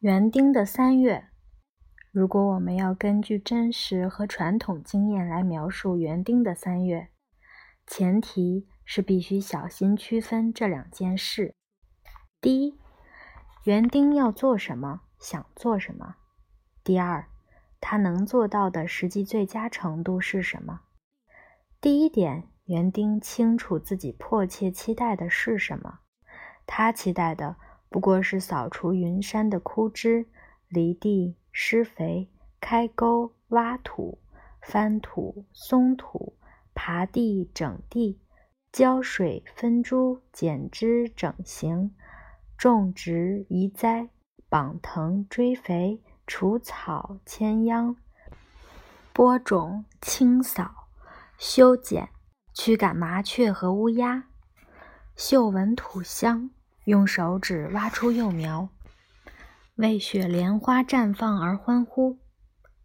园丁的三月，如果我们要根据真实和传统经验来描述园丁的三月，前提是必须小心区分这两件事：第一，园丁要做什么，想做什么；第二，他能做到的实际最佳程度是什么。第一点，园丁清楚自己迫切期待的是什么，他期待的不过是扫除云山的枯枝、犁地、施肥、开沟、挖土、翻土、松土。耙地、整地、浇水、分株、剪枝、整形、种植、移栽、绑藤、追肥、除草、牵秧、播种、清扫、修剪、驱赶麻雀和乌鸦、嗅闻土香、用手指挖出幼苗、为雪莲花绽放而欢呼、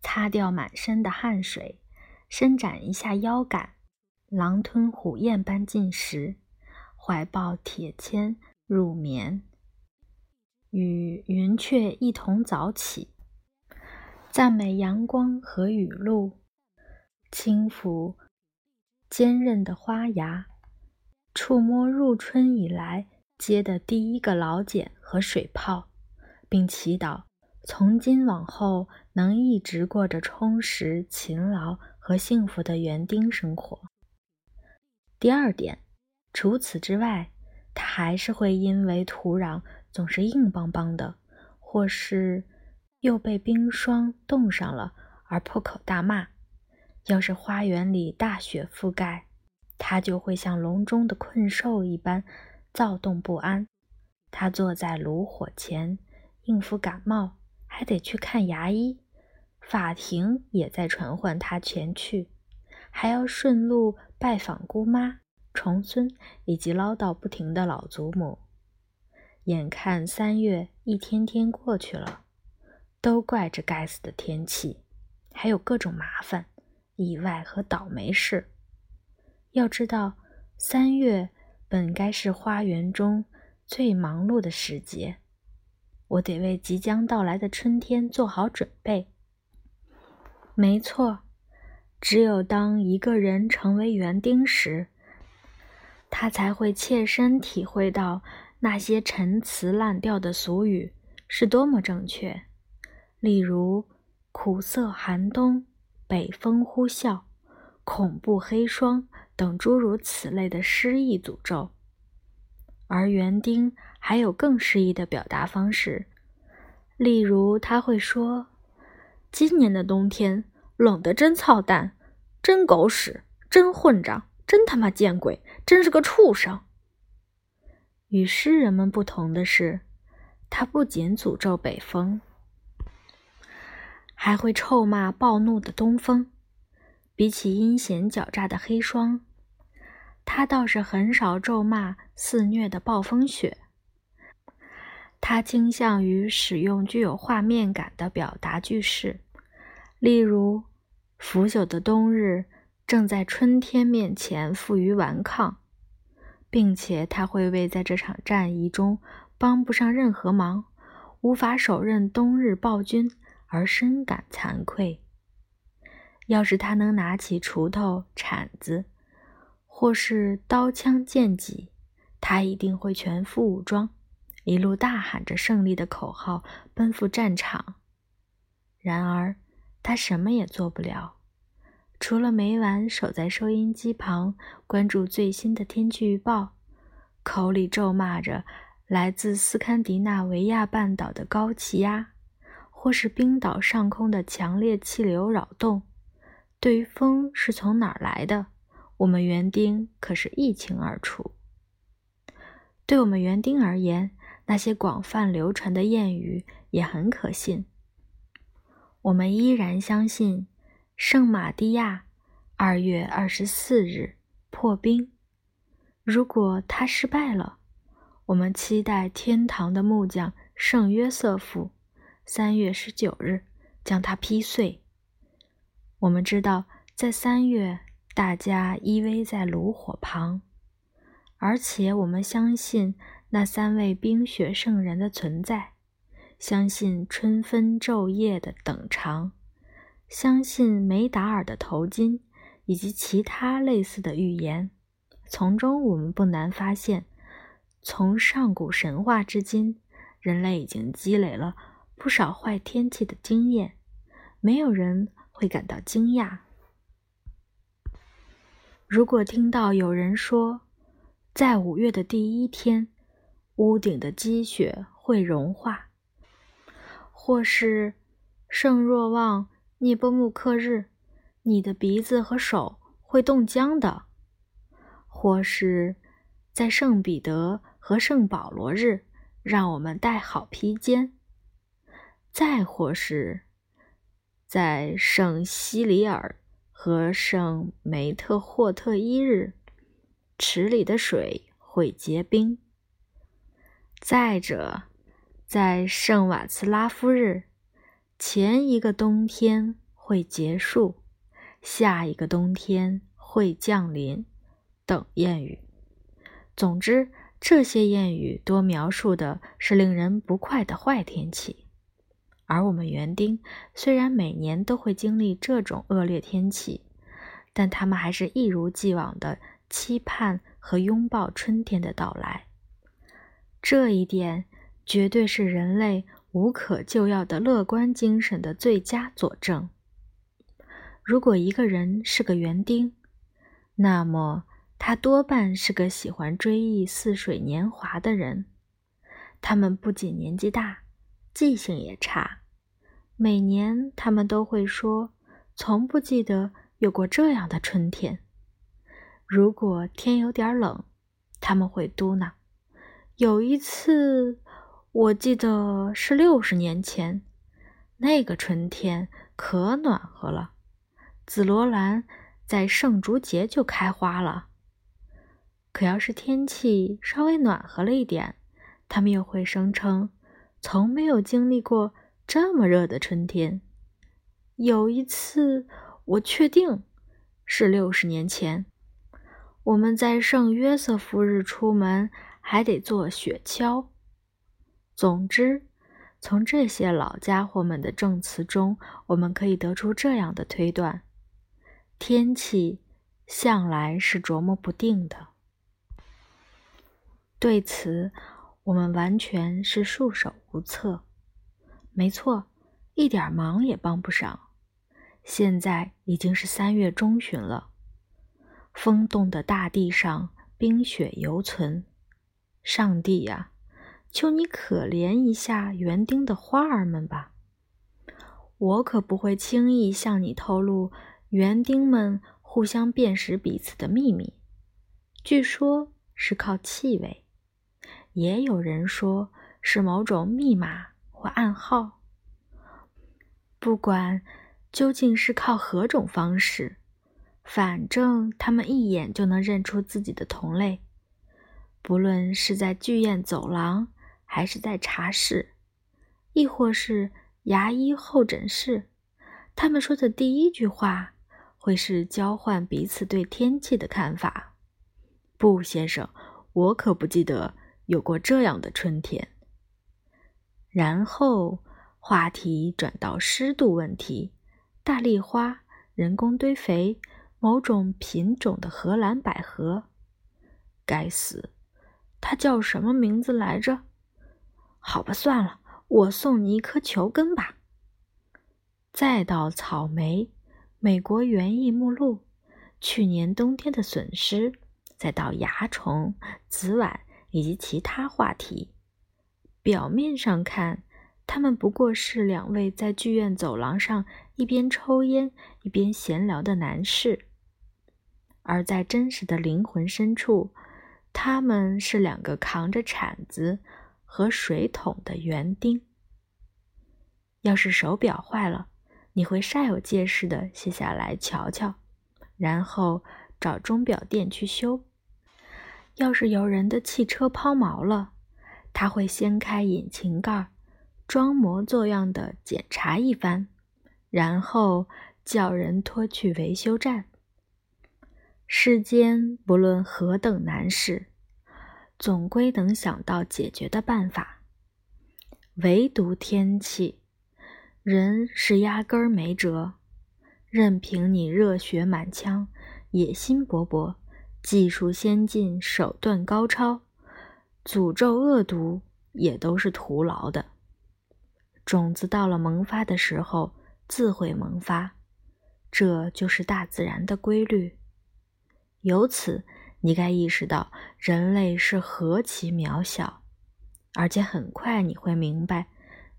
擦掉满身的汗水、伸展一下腰杆。狼吞虎咽般进食，怀抱铁签入眠，与云雀一同早起，赞美阳光和雨露，轻抚坚韧的花芽，触摸入春以来接的第一个老茧和水泡，并祈祷从今往后能一直过着充实、勤劳和幸福的园丁生活。第二点，除此之外，他还是会因为土壤总是硬邦邦的，或是又被冰霜冻上了而破口大骂。要是花园里大雪覆盖，他就会像笼中的困兽一般躁动不安。他坐在炉火前应付感冒，还得去看牙医，法庭也在传唤他前去。还要顺路拜访姑妈、重孙以及唠叨不停的老祖母。眼看三月一天天过去了，都怪这该死的天气，还有各种麻烦、意外和倒霉事。要知道，三月本该是花园中最忙碌的时节，我得为即将到来的春天做好准备。没错。只有当一个人成为园丁时，他才会切身体会到那些陈词滥调的俗语是多么正确。例如“苦涩寒冬”“北风呼啸”“恐怖黑霜”等诸如此类的诗意诅咒。而园丁还有更诗意的表达方式，例如他会说：“今年的冬天。”冷得真操蛋，真狗屎，真混账，真他妈见鬼，真是个畜生。与诗人们不同的是，他不仅诅咒北风，还会臭骂暴怒的东风。比起阴险狡诈的黑霜，他倒是很少咒骂肆虐的暴风雪。他倾向于使用具有画面感的表达句式，例如。腐朽的冬日正在春天面前负隅顽抗，并且他会为在这场战役中帮不上任何忙、无法手刃冬日暴君而深感惭愧。要是他能拿起锄头、铲子，或是刀枪剑戟，他一定会全副武装，一路大喊着胜利的口号奔赴战场。然而，他什么也做不了，除了每晚守在收音机旁关注最新的天气预报，口里咒骂着来自斯堪的纳维亚半岛的高气压，或是冰岛上空的强烈气流扰动。对于风是从哪儿来的，我们园丁可是一清二楚。对我们园丁而言，那些广泛流传的谚语也很可信。我们依然相信，圣马蒂亚二月二十四日破冰。如果他失败了，我们期待天堂的木匠圣约瑟夫三月十九日将它劈碎。我们知道，在三月大家依偎在炉火旁，而且我们相信那三位冰雪圣人的存在。相信春分昼夜的等长，相信梅达尔的头巾，以及其他类似的预言。从中，我们不难发现，从上古神话至今，人类已经积累了不少坏天气的经验。没有人会感到惊讶。如果听到有人说，在五月的第一天，屋顶的积雪会融化。或是圣若望涅波穆克日，你的鼻子和手会冻僵的；或是，在圣彼得和圣保罗日，让我们带好披肩；再或是，在圣西里尔和圣梅特霍特一日，池里的水会结冰；再者。在圣瓦茨拉夫日前一个冬天会结束，下一个冬天会降临，等谚语。总之，这些谚语多描述的是令人不快的坏天气，而我们园丁虽然每年都会经历这种恶劣天气，但他们还是一如既往的期盼和拥抱春天的到来。这一点。绝对是人类无可救药的乐观精神的最佳佐证。如果一个人是个园丁，那么他多半是个喜欢追忆似水年华的人。他们不仅年纪大，记性也差。每年他们都会说，从不记得有过这样的春天。如果天有点冷，他们会嘟囔：“有一次。”我记得是六十年前，那个春天可暖和了，紫罗兰在圣烛节就开花了。可要是天气稍微暖和了一点，他们又会声称从没有经历过这么热的春天。有一次，我确定是六十年前，我们在圣约瑟夫日出门还得坐雪橇。总之，从这些老家伙们的证词中，我们可以得出这样的推断：天气向来是琢磨不定的。对此，我们完全是束手无策。没错，一点忙也帮不上。现在已经是三月中旬了，风冻的大地上冰雪犹存。上帝呀！求你可怜一下园丁的花儿们吧，我可不会轻易向你透露园丁们互相辨识彼此的秘密。据说是靠气味，也有人说是某种密码或暗号。不管究竟是靠何种方式，反正他们一眼就能认出自己的同类，不论是在剧院走廊。还是在茶室，亦或是牙医候诊室，他们说的第一句话会是交换彼此对天气的看法。不，先生，我可不记得有过这样的春天。然后话题转到湿度问题，大丽花、人工堆肥、某种品种的荷兰百合。该死，它叫什么名字来着？好吧，算了，我送你一颗球根吧。再到草莓，美国园艺目录，去年冬天的损失，再到蚜虫、紫菀以及其他话题。表面上看，他们不过是两位在剧院走廊上一边抽烟一边闲聊的男士，而在真实的灵魂深处，他们是两个扛着铲子。和水桶的园丁。要是手表坏了，你会煞有介事的卸下来瞧瞧，然后找钟表店去修。要是有人的汽车抛锚了，他会掀开引擎盖，装模作样的检查一番，然后叫人拖去维修站。世间不论何等难事。总归能想到解决的办法，唯独天气，人是压根儿没辙。任凭你热血满腔、野心勃勃、技术先进、手段高超，诅咒恶毒也都是徒劳的。种子到了萌发的时候，自会萌发，这就是大自然的规律。由此，你该意识到人类是何其渺小，而且很快你会明白，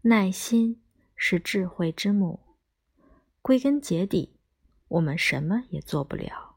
耐心是智慧之母。归根结底，我们什么也做不了。